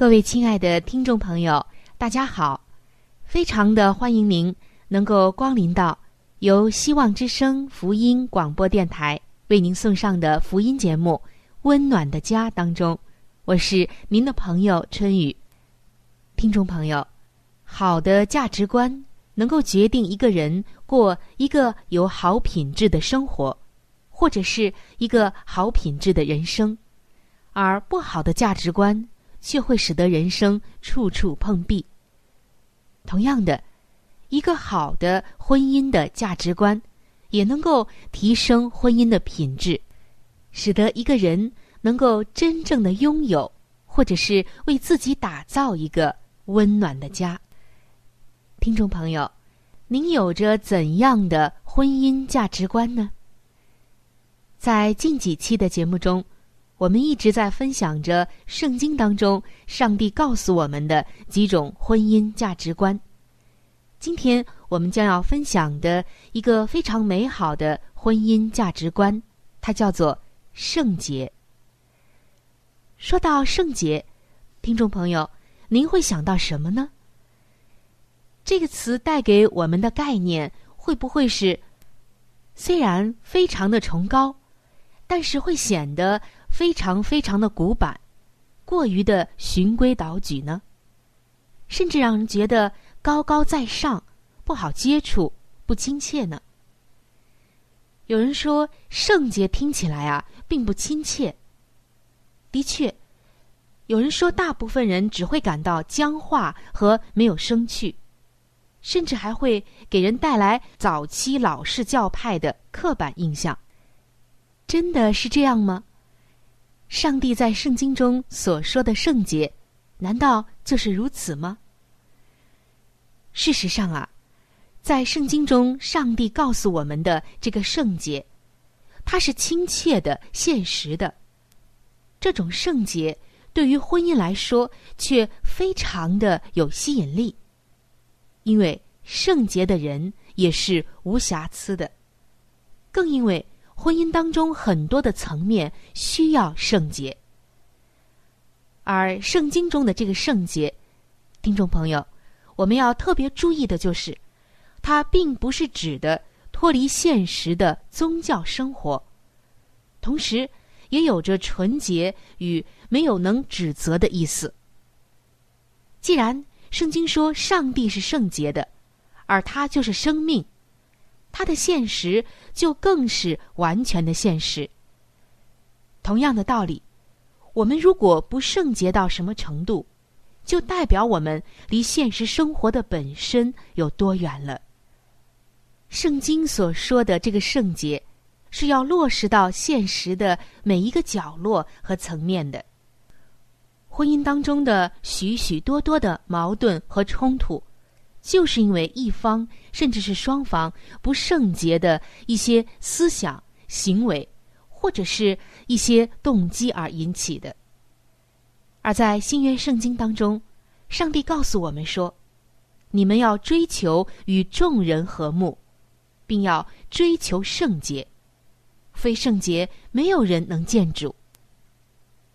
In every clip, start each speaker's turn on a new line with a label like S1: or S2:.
S1: 各位亲爱的听众朋友，大家好！非常的欢迎您能够光临到由希望之声福音广播电台为您送上的福音节目《温暖的家》当中。我是您的朋友春雨。听众朋友，好的价值观能够决定一个人过一个有好品质的生活，或者是一个好品质的人生，而不好的价值观。却会使得人生处处碰壁。同样的，一个好的婚姻的价值观，也能够提升婚姻的品质，使得一个人能够真正的拥有，或者是为自己打造一个温暖的家。听众朋友，您有着怎样的婚姻价值观呢？在近几期的节目中。我们一直在分享着圣经当中上帝告诉我们的几种婚姻价值观。今天我们将要分享的一个非常美好的婚姻价值观，它叫做圣洁。说到圣洁，听众朋友，您会想到什么呢？这个词带给我们的概念会不会是虽然非常的崇高，但是会显得？非常非常的古板，过于的循规蹈矩呢，甚至让人觉得高高在上，不好接触，不亲切呢。有人说圣洁听起来啊，并不亲切。的确，有人说大部分人只会感到僵化和没有生趣，甚至还会给人带来早期老式教派的刻板印象。真的是这样吗？上帝在圣经中所说的圣洁，难道就是如此吗？事实上啊，在圣经中，上帝告诉我们的这个圣洁，它是亲切的、现实的。这种圣洁对于婚姻来说，却非常的有吸引力，因为圣洁的人也是无瑕疵的，更因为。婚姻当中很多的层面需要圣洁，而圣经中的这个圣洁，听众朋友，我们要特别注意的就是，它并不是指的脱离现实的宗教生活，同时也有着纯洁与没有能指责的意思。既然圣经说上帝是圣洁的，而他就是生命。它的现实就更是完全的现实。同样的道理，我们如果不圣洁到什么程度，就代表我们离现实生活的本身有多远了。圣经所说的这个圣洁，是要落实到现实的每一个角落和层面的。婚姻当中的许许多多的矛盾和冲突。就是因为一方甚至是双方不圣洁的一些思想、行为，或者是一些动机而引起的。而在新约圣经当中，上帝告诉我们说：“你们要追求与众人和睦，并要追求圣洁。非圣洁，没有人能见主。”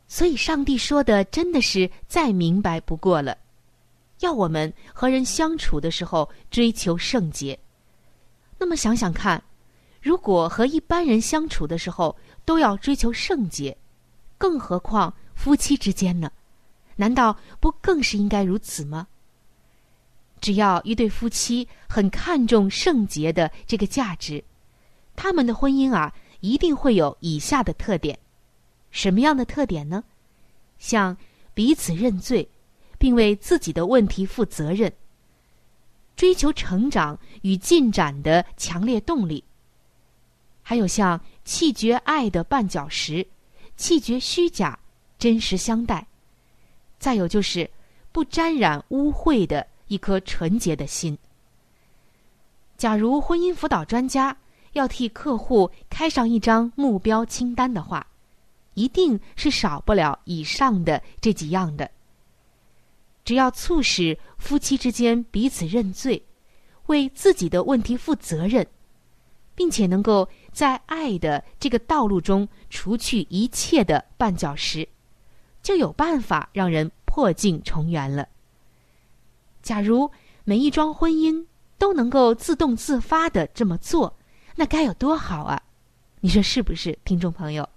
S1: 所以，上帝说的真的是再明白不过了，要我们和人相处的时候追求圣洁。那么，想想看，如果和一般人相处的时候都要追求圣洁，更何况夫妻之间呢？难道不更是应该如此吗？只要一对夫妻很看重圣洁的这个价值，他们的婚姻啊，一定会有以下的特点。什么样的特点呢？像彼此认罪，并为自己的问题负责任，追求成长与进展的强烈动力，还有像弃绝爱的绊脚石，弃绝虚假，真实相待。再有就是不沾染污秽的一颗纯洁的心。假如婚姻辅导专家要替客户开上一张目标清单的话。一定是少不了以上的这几样的。只要促使夫妻之间彼此认罪，为自己的问题负责任，并且能够在爱的这个道路中除去一切的绊脚石，就有办法让人破镜重圆了。假如每一桩婚姻都能够自动自发的这么做，那该有多好啊！你说是不是，听众朋友？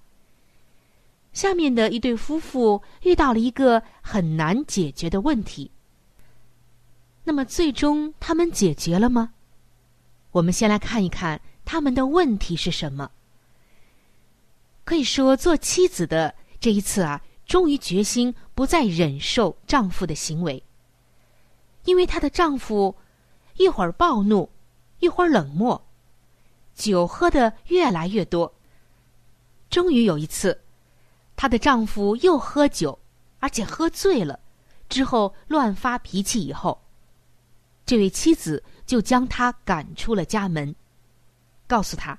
S1: 下面的一对夫妇遇到了一个很难解决的问题。那么，最终他们解决了吗？我们先来看一看他们的问题是什么。可以说，做妻子的这一次啊，终于决心不再忍受丈夫的行为，因为她的丈夫一会儿暴怒，一会儿冷漠，酒喝的越来越多。终于有一次。她的丈夫又喝酒，而且喝醉了，之后乱发脾气。以后，这位妻子就将他赶出了家门，告诉他，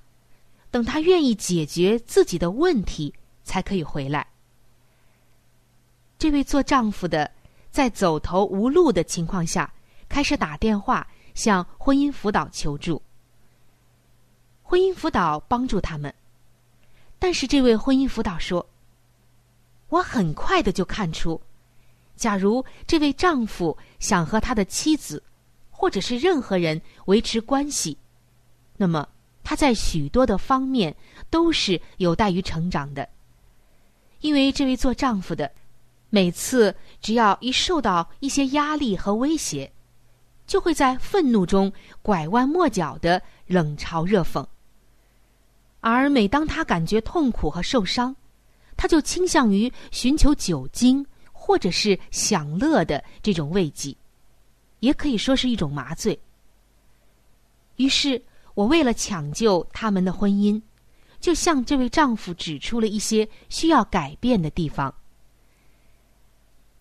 S1: 等他愿意解决自己的问题，才可以回来。这位做丈夫的，在走投无路的情况下，开始打电话向婚姻辅导求助。婚姻辅导帮助他们，但是这位婚姻辅导说。我很快的就看出，假如这位丈夫想和他的妻子，或者是任何人维持关系，那么他在许多的方面都是有待于成长的。因为这位做丈夫的，每次只要一受到一些压力和威胁，就会在愤怒中拐弯抹角的冷嘲热讽，而每当他感觉痛苦和受伤。他就倾向于寻求酒精或者是享乐的这种慰藉，也可以说是一种麻醉。于是我为了抢救他们的婚姻，就向这位丈夫指出了一些需要改变的地方。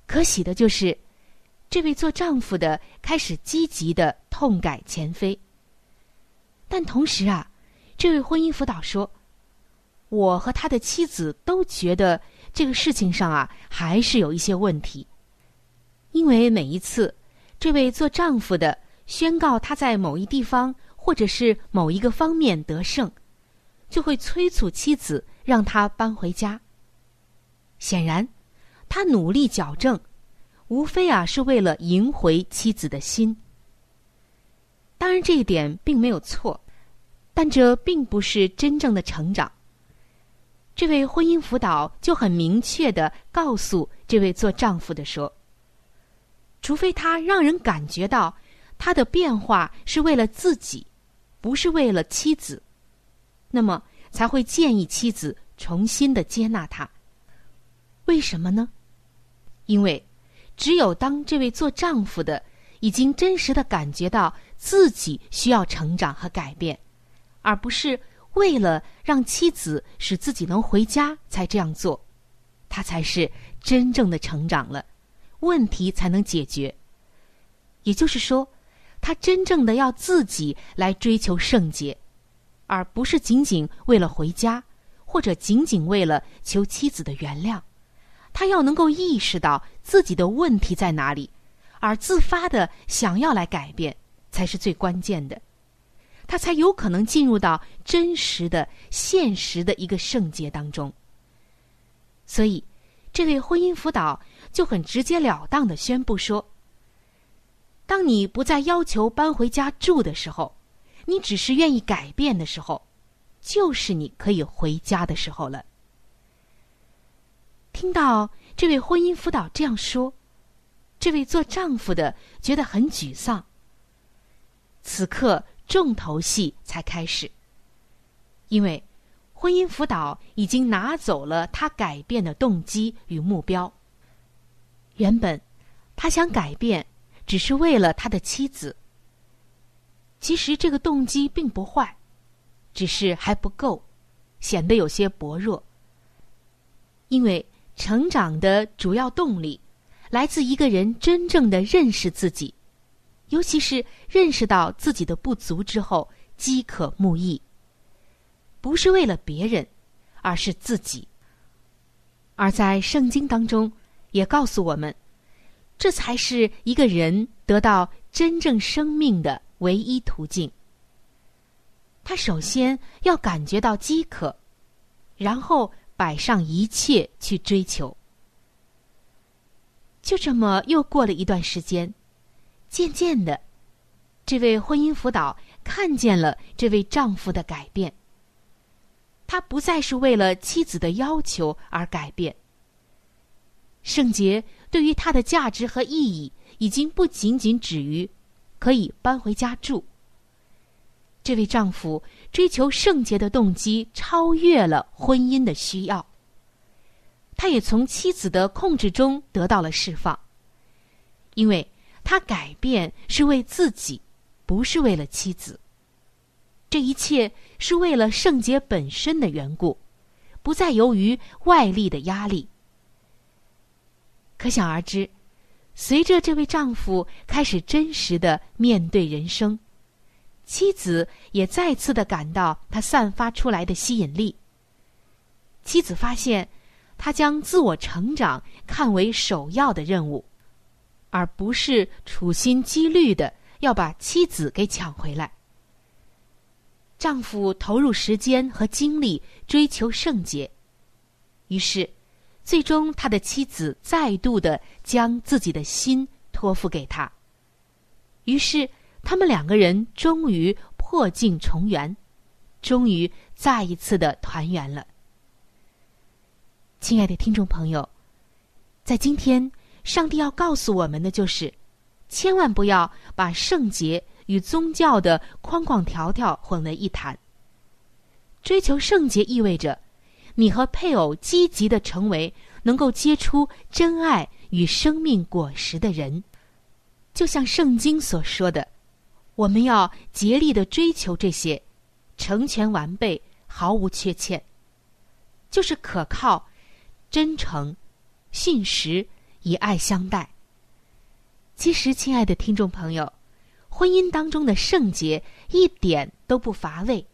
S1: 可喜的就是，这位做丈夫的开始积极的痛改前非。但同时啊，这位婚姻辅导说。我和他的妻子都觉得这个事情上啊，还是有一些问题。因为每一次，这位做丈夫的宣告他在某一地方或者是某一个方面得胜，就会催促妻子让他搬回家。显然，他努力矫正，无非啊是为了赢回妻子的心。当然，这一点并没有错，但这并不是真正的成长。这位婚姻辅导就很明确的告诉这位做丈夫的说：“除非他让人感觉到他的变化是为了自己，不是为了妻子，那么才会建议妻子重新的接纳他。为什么呢？因为只有当这位做丈夫的已经真实的感觉到自己需要成长和改变，而不是。”为了让妻子使自己能回家，才这样做，他才是真正的成长了，问题才能解决。也就是说，他真正的要自己来追求圣洁，而不是仅仅为了回家，或者仅仅为了求妻子的原谅。他要能够意识到自己的问题在哪里，而自发的想要来改变，才是最关键的。他才有可能进入到真实的、现实的一个圣洁当中。所以，这位婚姻辅导就很直截了当的宣布说：“当你不再要求搬回家住的时候，你只是愿意改变的时候，就是你可以回家的时候了。”听到这位婚姻辅导这样说，这位做丈夫的觉得很沮丧。此刻。重头戏才开始，因为婚姻辅导已经拿走了他改变的动机与目标。原本他想改变，只是为了他的妻子。其实这个动机并不坏，只是还不够，显得有些薄弱。因为成长的主要动力来自一个人真正的认识自己。尤其是认识到自己的不足之后，饥渴慕义，不是为了别人，而是自己。而在圣经当中，也告诉我们，这才是一个人得到真正生命的唯一途径。他首先要感觉到饥渴，然后摆上一切去追求。就这么又过了一段时间。渐渐的，这位婚姻辅导看见了这位丈夫的改变。他不再是为了妻子的要求而改变。圣洁对于他的价值和意义，已经不仅仅止于可以搬回家住。这位丈夫追求圣洁的动机超越了婚姻的需要。他也从妻子的控制中得到了释放，因为。他改变是为自己，不是为了妻子。这一切是为了圣洁本身的缘故，不再由于外力的压力。可想而知，随着这位丈夫开始真实的面对人生，妻子也再次的感到他散发出来的吸引力。妻子发现，他将自我成长看为首要的任务。而不是处心积虑的要把妻子给抢回来。丈夫投入时间和精力追求圣洁，于是，最终他的妻子再度的将自己的心托付给他。于是，他们两个人终于破镜重圆，终于再一次的团圆了。亲爱的听众朋友，在今天。上帝要告诉我们的就是，千万不要把圣洁与宗教的框框条条混为一谈。追求圣洁意味着，你和配偶积极的成为能够结出真爱与生命果实的人。就像圣经所说的，我们要竭力的追求这些，成全完备，毫无缺欠，就是可靠、真诚、信实。以爱相待。其实，亲爱的听众朋友，婚姻当中的圣洁一点都不乏味。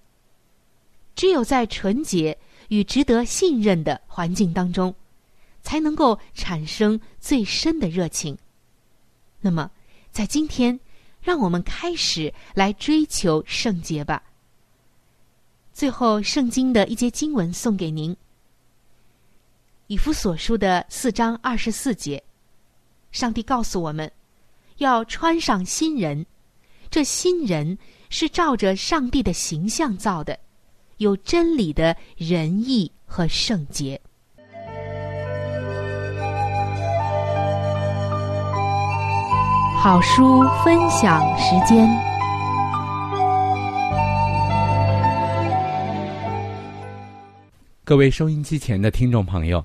S1: 只有在纯洁与值得信任的环境当中，才能够产生最深的热情。那么，在今天，让我们开始来追求圣洁吧。最后，圣经的一节经文送给您。以弗所书的四章二十四节，上帝告诉我们，要穿上新人。这新人是照着上帝的形象造的，有真理的仁义和圣洁。好书分享时间，
S2: 各位收音机前的听众朋友。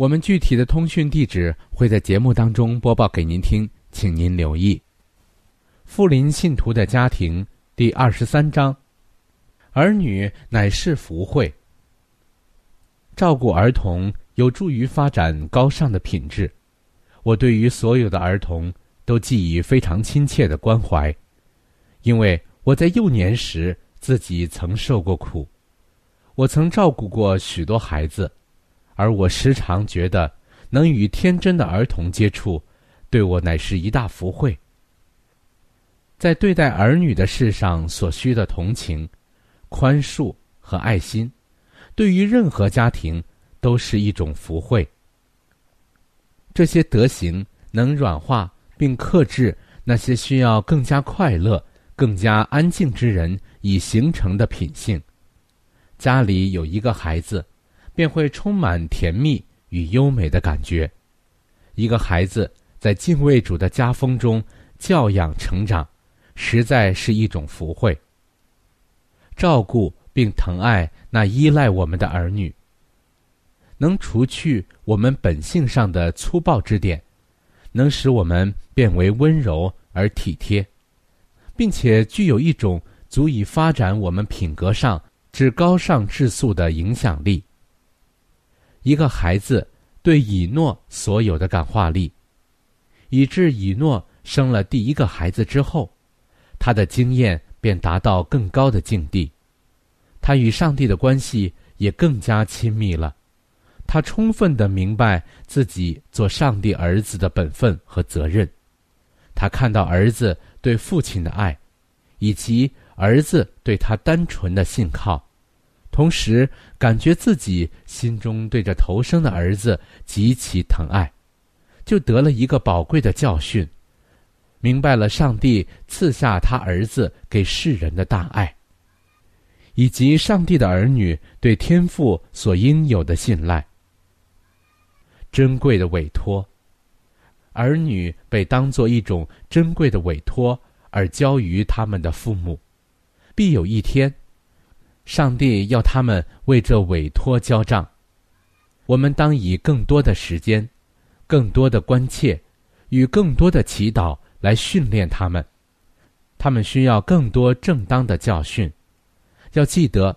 S2: 我们具体的通讯地址会在节目当中播报给您听，请您留意。富林信徒的家庭第二十三章：儿女乃是福慧。照顾儿童。有助于发展高尚的品质。我对于所有的儿童都寄予非常亲切的关怀，因为我在幼年时自己曾受过苦，我曾照顾过许多孩子，而我时常觉得能与天真的儿童接触，对我乃是一大福慧。在对待儿女的事上所需的同情、宽恕和爱心，对于任何家庭。都是一种福慧。这些德行能软化并克制那些需要更加快乐、更加安静之人已形成的品性。家里有一个孩子，便会充满甜蜜与优美的感觉。一个孩子在敬畏主的家风中教养成长，实在是一种福慧。照顾并疼爱那依赖我们的儿女。能除去我们本性上的粗暴之点，能使我们变为温柔而体贴，并且具有一种足以发展我们品格上至高尚质素的影响力。一个孩子对以诺所有的感化力，以致以诺生了第一个孩子之后，他的经验便达到更高的境地，他与上帝的关系也更加亲密了。他充分的明白自己做上帝儿子的本分和责任，他看到儿子对父亲的爱，以及儿子对他单纯的信靠，同时感觉自己心中对着头生的儿子极其疼爱，就得了一个宝贵的教训，明白了上帝赐下他儿子给世人的大爱，以及上帝的儿女对天父所应有的信赖。珍贵的委托，儿女被当作一种珍贵的委托而交于他们的父母，必有一天，上帝要他们为这委托交账。我们当以更多的时间、更多的关切与更多的祈祷来训练他们。他们需要更多正当的教训。要记得，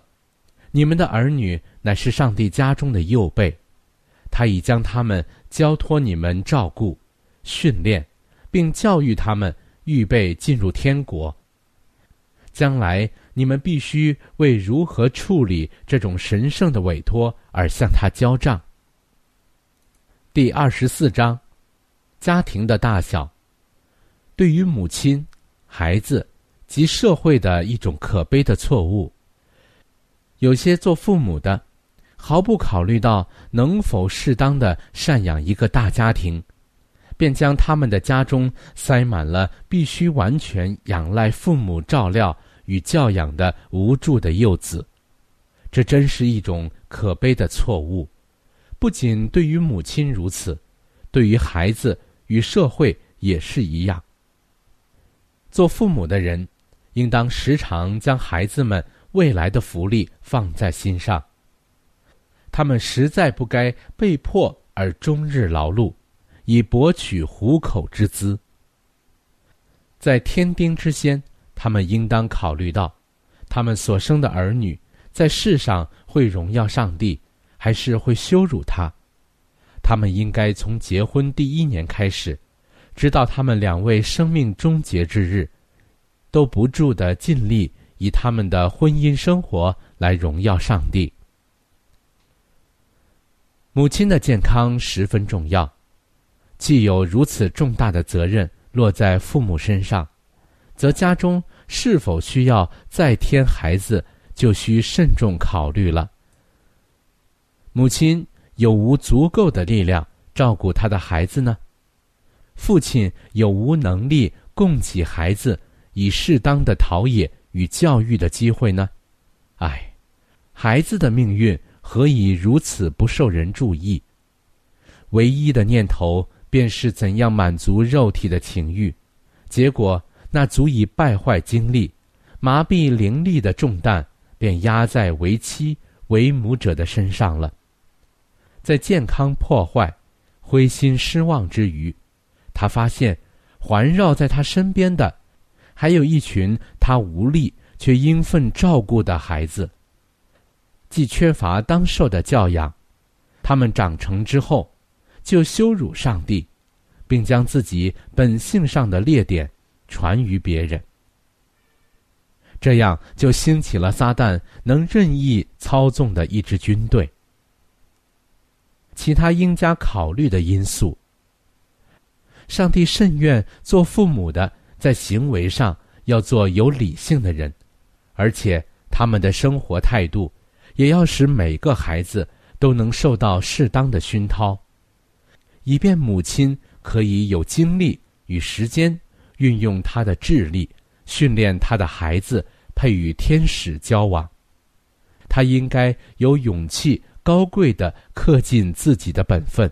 S2: 你们的儿女乃是上帝家中的右辈。他已将他们交托你们照顾、训练，并教育他们，预备进入天国。将来你们必须为如何处理这种神圣的委托而向他交账。第二十四章，家庭的大小，对于母亲、孩子及社会的一种可悲的错误。有些做父母的。毫不考虑到能否适当的赡养一个大家庭，便将他们的家中塞满了必须完全仰赖父母照料与教养的无助的幼子。这真是一种可悲的错误，不仅对于母亲如此，对于孩子与社会也是一样。做父母的人，应当时常将孩子们未来的福利放在心上。他们实在不该被迫而终日劳碌，以博取糊口之资。在天丁之先，他们应当考虑到，他们所生的儿女在世上会荣耀上帝，还是会羞辱他。他们应该从结婚第一年开始，直到他们两位生命终结之日，都不住的尽力以他们的婚姻生活来荣耀上帝。母亲的健康十分重要，既有如此重大的责任落在父母身上，则家中是否需要再添孩子，就需慎重考虑了。母亲有无足够的力量照顾他的孩子呢？父亲有无能力供给孩子以适当的陶冶与教育的机会呢？唉，孩子的命运何以如此不受人注意？唯一的念头便是怎样满足肉体的情欲，结果那足以败坏精力、麻痹灵力的重担，便压在为妻为母者的身上了。在健康破坏、灰心失望之余，他发现环绕在他身边的，还有一群他无力却应分照顾的孩子。既缺乏当受的教养，他们长成之后，就羞辱上帝，并将自己本性上的劣点传于别人。这样就兴起了撒旦能任意操纵的一支军队。其他应加考虑的因素。上帝甚愿做父母的在行为上要做有理性的人，而且他们的生活态度。也要使每个孩子都能受到适当的熏陶，以便母亲可以有精力与时间运用他的智力，训练他的孩子配与天使交往。他应该有勇气，高贵的恪尽自己的本分，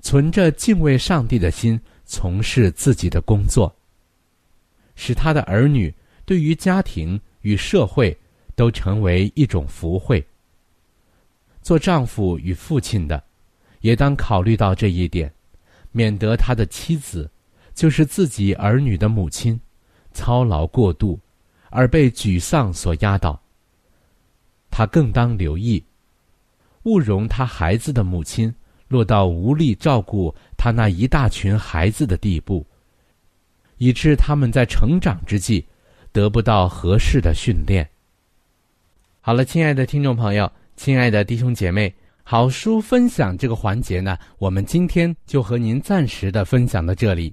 S2: 存着敬畏上帝的心从事自己的工作，使他的儿女对于家庭与社会。都成为一种福慧。做丈夫与父亲的，也当考虑到这一点，免得他的妻子，就是自己儿女的母亲，操劳过度，而被沮丧所压倒。他更当留意，勿容他孩子的母亲落到无力照顾他那一大群孩子的地步，以致他们在成长之际得不到合适的训练。好了，亲爱的听众朋友，亲爱的弟兄姐妹，好书分享这个环节呢，我们今天就和您暂时的分享到这里。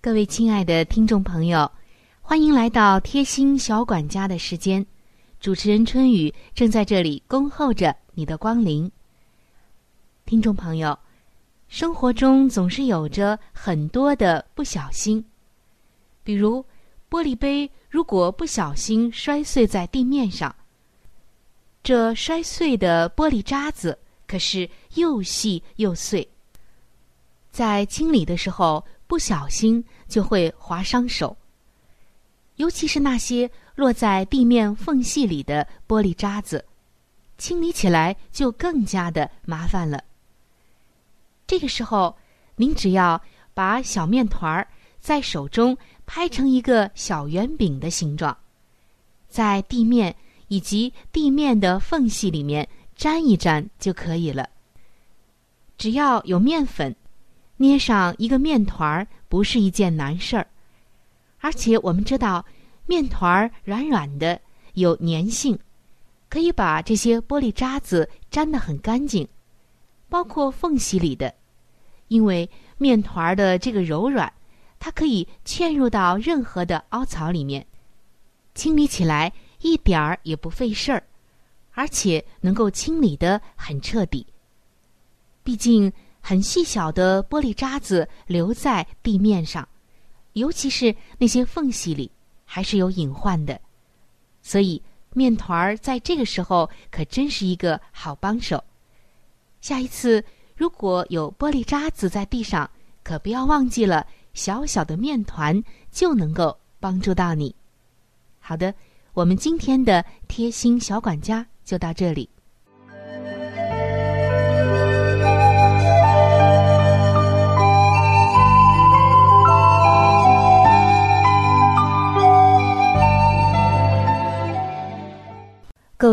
S1: 各位亲爱的听众朋友，欢迎来到贴心小管家的时间。主持人春雨正在这里恭候着你的光临。听众朋友，生活中总是有着很多的不小心，比如玻璃杯如果不小心摔碎在地面上。这摔碎的玻璃渣子可是又细又碎，在清理的时候不小心就会划伤手。尤其是那些落在地面缝隙里的玻璃渣子，清理起来就更加的麻烦了。这个时候，您只要把小面团儿在手中拍成一个小圆饼的形状，在地面。以及地面的缝隙里面粘一粘就可以了。只要有面粉，捏上一个面团儿不是一件难事儿。而且我们知道，面团儿软软的，有粘性，可以把这些玻璃渣子粘得很干净，包括缝隙里的。因为面团儿的这个柔软，它可以嵌入到任何的凹槽里面，清理起来。一点儿也不费事儿，而且能够清理的很彻底。毕竟很细小的玻璃渣子留在地面上，尤其是那些缝隙里，还是有隐患的。所以面团儿在这个时候可真是一个好帮手。下一次如果有玻璃渣子在地上，可不要忘记了，小小的面团就能够帮助到你。好的，我们今天的贴心小管家就到这里。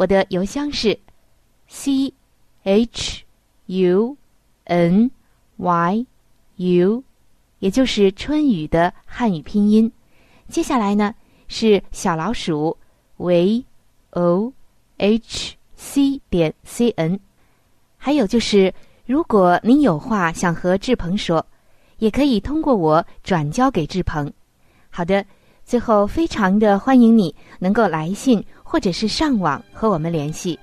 S1: 我的邮箱是 c h u n y u，也就是春雨的汉语拼音。接下来呢是小老鼠 v o h c 点 c n，还有就是，如果您有话想和志鹏说，也可以通过我转交给志鹏。好的，最后非常的欢迎你能够来信或者是上网和我们联系。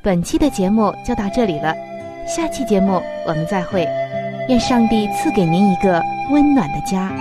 S1: 本期的节目就到这里了，下期节目我们再会。愿上帝赐给您一个温暖的家。